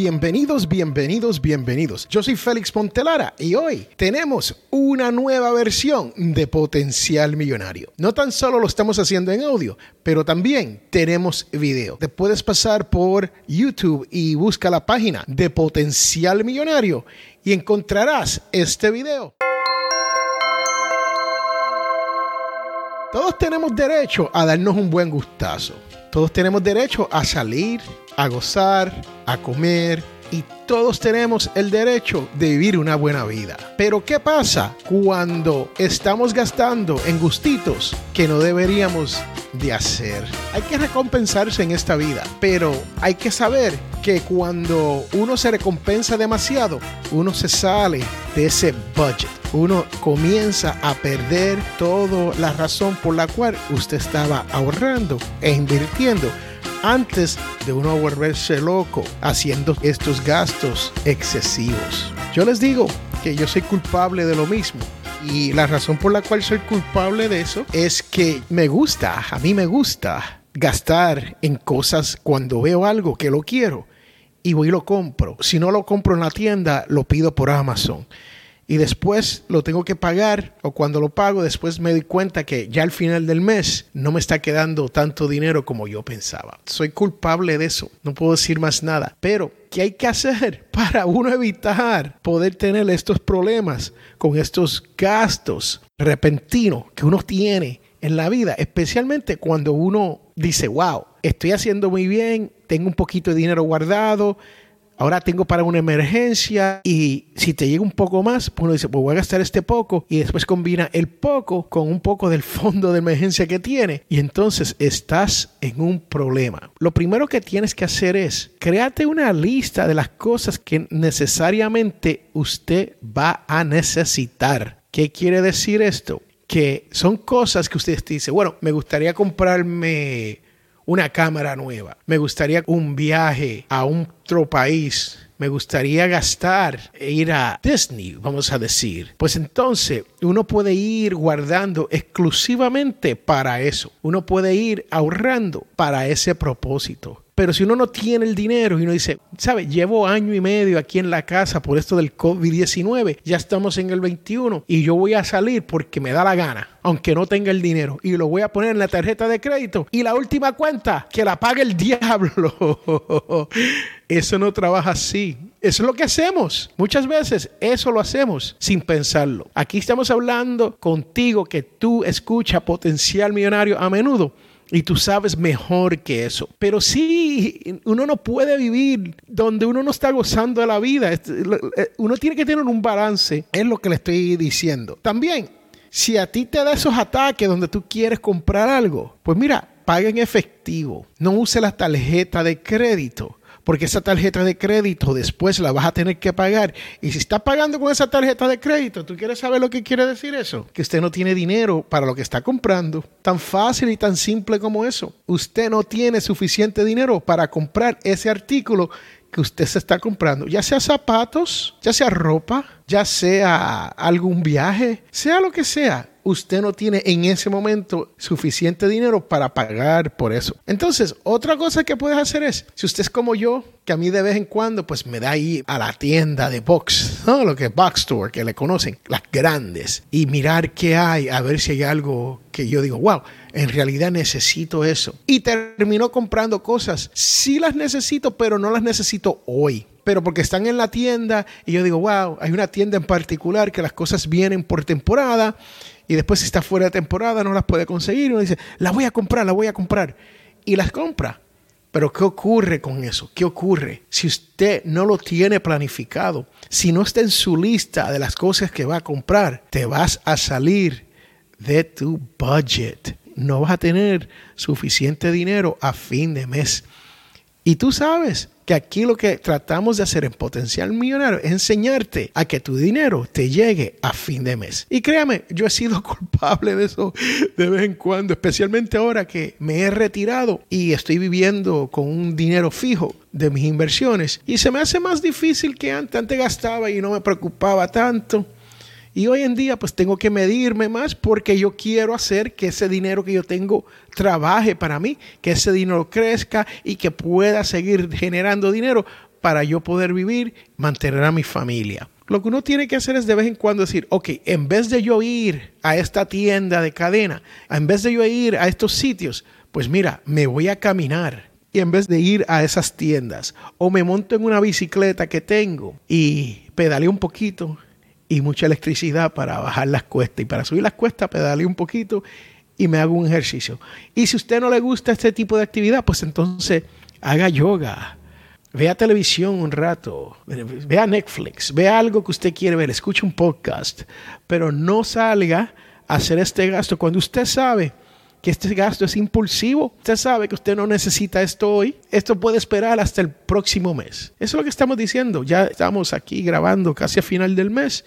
Bienvenidos, bienvenidos, bienvenidos. Yo soy Félix Pontelara y hoy tenemos una nueva versión de Potencial Millonario. No tan solo lo estamos haciendo en audio, pero también tenemos video. Te puedes pasar por YouTube y busca la página de Potencial Millonario y encontrarás este video. Todos tenemos derecho a darnos un buen gustazo. Todos tenemos derecho a salir, a gozar, a comer y todos tenemos el derecho de vivir una buena vida. Pero ¿qué pasa cuando estamos gastando en gustitos que no deberíamos de hacer? Hay que recompensarse en esta vida, pero hay que saber que cuando uno se recompensa demasiado, uno se sale de ese budget. Uno comienza a perder toda la razón por la cual usted estaba ahorrando e invirtiendo antes de uno volverse loco haciendo estos gastos excesivos. Yo les digo que yo soy culpable de lo mismo. Y la razón por la cual soy culpable de eso es que me gusta, a mí me gusta gastar en cosas cuando veo algo que lo quiero y voy y lo compro. Si no lo compro en la tienda, lo pido por Amazon y después lo tengo que pagar o cuando lo pago después me doy cuenta que ya al final del mes no me está quedando tanto dinero como yo pensaba. Soy culpable de eso, no puedo decir más nada, pero ¿qué hay que hacer para uno evitar poder tener estos problemas con estos gastos repentinos que uno tiene en la vida, especialmente cuando uno dice, wow, estoy haciendo muy bien, tengo un poquito de dinero guardado, ahora tengo para una emergencia y si te llega un poco más, pues uno dice, pues voy a gastar este poco y después combina el poco con un poco del fondo de emergencia que tiene y entonces estás en un problema. Lo primero que tienes que hacer es créate una lista de las cosas que necesariamente usted va a necesitar. ¿Qué quiere decir esto? Que son cosas que usted dice, bueno, me gustaría comprarme una cámara nueva. Me gustaría un viaje a otro país. Me gustaría gastar e ir a Disney, vamos a decir. Pues entonces uno puede ir guardando exclusivamente para eso. Uno puede ir ahorrando para ese propósito. Pero si uno no tiene el dinero y uno dice, ¿sabe? Llevo año y medio aquí en la casa por esto del COVID-19, ya estamos en el 21 y yo voy a salir porque me da la gana, aunque no tenga el dinero, y lo voy a poner en la tarjeta de crédito y la última cuenta, que la pague el diablo. Eso no trabaja así. Eso es lo que hacemos. Muchas veces eso lo hacemos sin pensarlo. Aquí estamos hablando contigo que tú escuchas potencial millonario a menudo y tú sabes mejor que eso. Pero sí, uno no puede vivir donde uno no está gozando de la vida. Eh, uno tiene que tener un balance, es lo que le estoy diciendo. También, si a ti te da esos ataques donde tú quieres comprar algo, pues mira, paga en efectivo. No use la tarjeta de crédito porque esa tarjeta de crédito después la vas a tener que pagar. Y si está pagando con esa tarjeta de crédito, ¿tú quieres saber lo que quiere decir eso? Que usted no tiene dinero para lo que está comprando. Tan fácil y tan simple como eso. Usted no tiene suficiente dinero para comprar ese artículo que usted se está comprando, ya sea zapatos, ya sea ropa, ya sea algún viaje, sea lo que sea usted no tiene en ese momento suficiente dinero para pagar por eso. Entonces, otra cosa que puedes hacer es, si usted es como yo, que a mí de vez en cuando pues me da ahí a la tienda de box, ¿no? lo que es box store, que le conocen, las grandes, y mirar qué hay, a ver si hay algo que yo digo, wow, en realidad necesito eso. Y termino comprando cosas, sí las necesito, pero no las necesito hoy pero porque están en la tienda y yo digo, wow, hay una tienda en particular que las cosas vienen por temporada y después si está fuera de temporada no las puede conseguir. Uno dice, la voy a comprar, la voy a comprar. Y las compra. Pero ¿qué ocurre con eso? ¿Qué ocurre? Si usted no lo tiene planificado, si no está en su lista de las cosas que va a comprar, te vas a salir de tu budget. No vas a tener suficiente dinero a fin de mes. Y tú sabes, que aquí lo que tratamos de hacer en Potencial Millonario es enseñarte a que tu dinero te llegue a fin de mes. Y créame, yo he sido culpable de eso de vez en cuando, especialmente ahora que me he retirado y estoy viviendo con un dinero fijo de mis inversiones. Y se me hace más difícil que antes. Antes gastaba y no me preocupaba tanto. Y hoy en día pues tengo que medirme más porque yo quiero hacer que ese dinero que yo tengo trabaje para mí, que ese dinero crezca y que pueda seguir generando dinero para yo poder vivir, mantener a mi familia. Lo que uno tiene que hacer es de vez en cuando decir, ok, en vez de yo ir a esta tienda de cadena, en vez de yo ir a estos sitios, pues mira, me voy a caminar. Y en vez de ir a esas tiendas, o me monto en una bicicleta que tengo y pedaleo un poquito y mucha electricidad para bajar las cuestas. Y para subir las cuestas, pedaleo un poquito y me hago un ejercicio. Y si a usted no le gusta este tipo de actividad, pues entonces haga yoga, vea televisión un rato, vea Netflix, vea algo que usted quiere ver, escuche un podcast, pero no salga a hacer este gasto cuando usted sabe que este gasto es impulsivo. Usted sabe que usted no necesita esto hoy. Esto puede esperar hasta el próximo mes. Eso es lo que estamos diciendo. Ya estamos aquí grabando casi a final del mes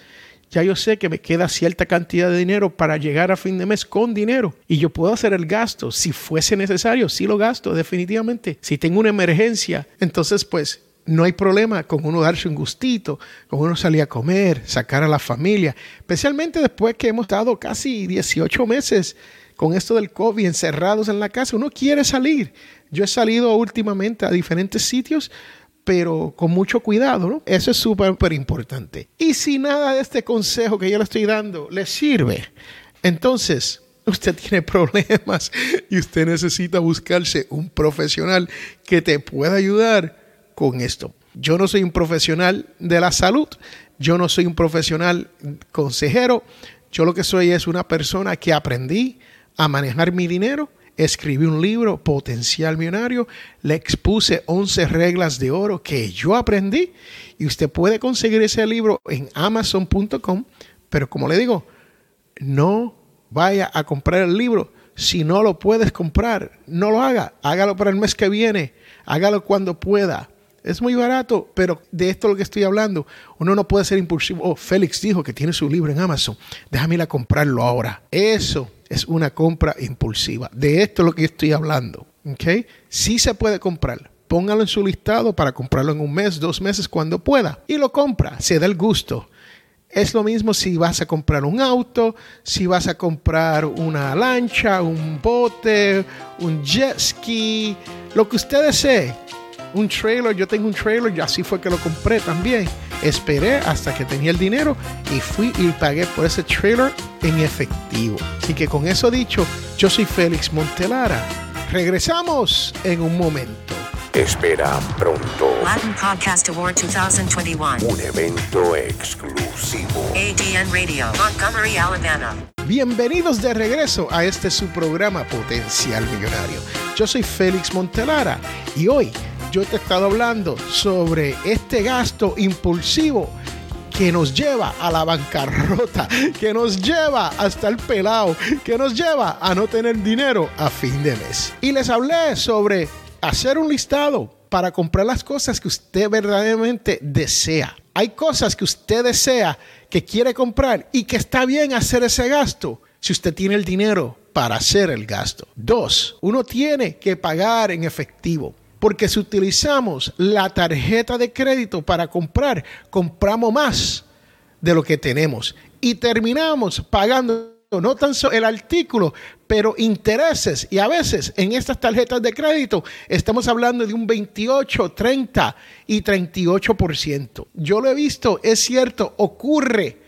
ya yo sé que me queda cierta cantidad de dinero para llegar a fin de mes con dinero y yo puedo hacer el gasto. Si fuese necesario, sí lo gasto, definitivamente. Si tengo una emergencia, entonces pues no hay problema con uno darse un gustito, con uno salir a comer, sacar a la familia, especialmente después que hemos estado casi 18 meses con esto del COVID encerrados en la casa. Uno quiere salir. Yo he salido últimamente a diferentes sitios pero con mucho cuidado, ¿no? Eso es súper importante. Y si nada de este consejo que yo le estoy dando le sirve, entonces usted tiene problemas y usted necesita buscarse un profesional que te pueda ayudar con esto. Yo no soy un profesional de la salud, yo no soy un profesional consejero, yo lo que soy es una persona que aprendí a manejar mi dinero escribí un libro, Potencial Millonario, le expuse 11 reglas de oro que yo aprendí y usted puede conseguir ese libro en amazon.com, pero como le digo, no vaya a comprar el libro. Si no lo puedes comprar, no lo haga, hágalo para el mes que viene, hágalo cuando pueda. Es muy barato, pero de esto es lo que estoy hablando. Uno no puede ser impulsivo. Oh, Félix dijo que tiene su libro en Amazon. Déjame ir a comprarlo ahora. Eso es una compra impulsiva. De esto es lo que estoy hablando. ¿ok? Sí se puede comprar. Póngalo en su listado para comprarlo en un mes, dos meses, cuando pueda. Y lo compra, se da el gusto. Es lo mismo si vas a comprar un auto, si vas a comprar una lancha, un bote, un jet ski, lo que usted desee. Un trailer, yo tengo un trailer y así fue que lo compré también. Esperé hasta que tenía el dinero y fui y pagué por ese trailer en efectivo. Así que con eso dicho, yo soy Félix Montelara. Regresamos en un momento. Espera pronto. Latin Podcast Award 2021. Un evento exclusivo. ADN Radio, Montgomery, Alabama. Bienvenidos de regreso a este su programa Potencial Millonario. Yo soy Félix Montelara y hoy yo te he estado hablando sobre este gasto impulsivo que nos lleva a la bancarrota, que nos lleva hasta el pelado, que nos lleva a no tener dinero a fin de mes. Y les hablé sobre hacer un listado para comprar las cosas que usted verdaderamente desea. Hay cosas que usted desea, que quiere comprar y que está bien hacer ese gasto si usted tiene el dinero para hacer el gasto. Dos, uno tiene que pagar en efectivo. Porque si utilizamos la tarjeta de crédito para comprar, compramos más de lo que tenemos y terminamos pagando no tan solo el artículo, pero intereses. Y a veces en estas tarjetas de crédito estamos hablando de un 28, 30 y 38%. Yo lo he visto, es cierto, ocurre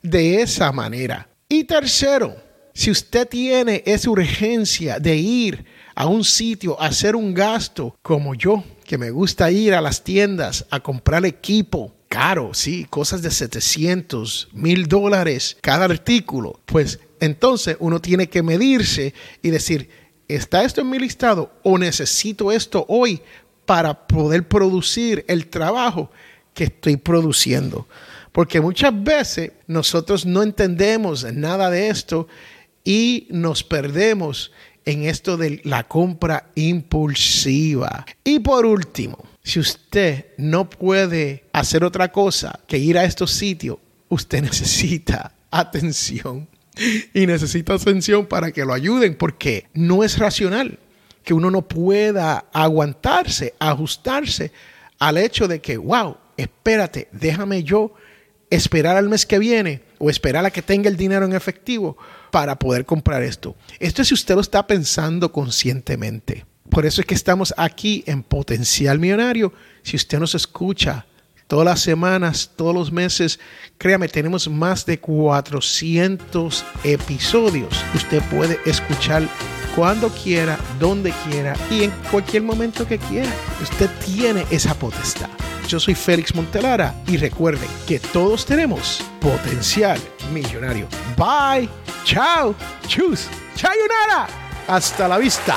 de esa manera. Y tercero, si usted tiene esa urgencia de ir a un sitio a hacer un gasto como yo, que me gusta ir a las tiendas a comprar equipo caro, sí, cosas de 700, mil dólares cada artículo, pues entonces uno tiene que medirse y decir, ¿está esto en mi listado o necesito esto hoy para poder producir el trabajo que estoy produciendo? Porque muchas veces nosotros no entendemos nada de esto y nos perdemos en esto de la compra impulsiva. Y por último, si usted no puede hacer otra cosa que ir a estos sitios, usted necesita atención. Y necesita atención para que lo ayuden porque no es racional que uno no pueda aguantarse, ajustarse al hecho de que, wow, espérate, déjame yo esperar al mes que viene o esperar a que tenga el dinero en efectivo para poder comprar esto. Esto es si usted lo está pensando conscientemente. Por eso es que estamos aquí en Potencial Millonario. Si usted nos escucha todas las semanas, todos los meses, créame, tenemos más de 400 episodios. Usted puede escuchar cuando quiera, donde quiera y en cualquier momento que quiera. Usted tiene esa potestad. Yo soy Félix Montelara y recuerden que todos tenemos potencial millonario. Bye, chao, chus, chayunara. Hasta la vista.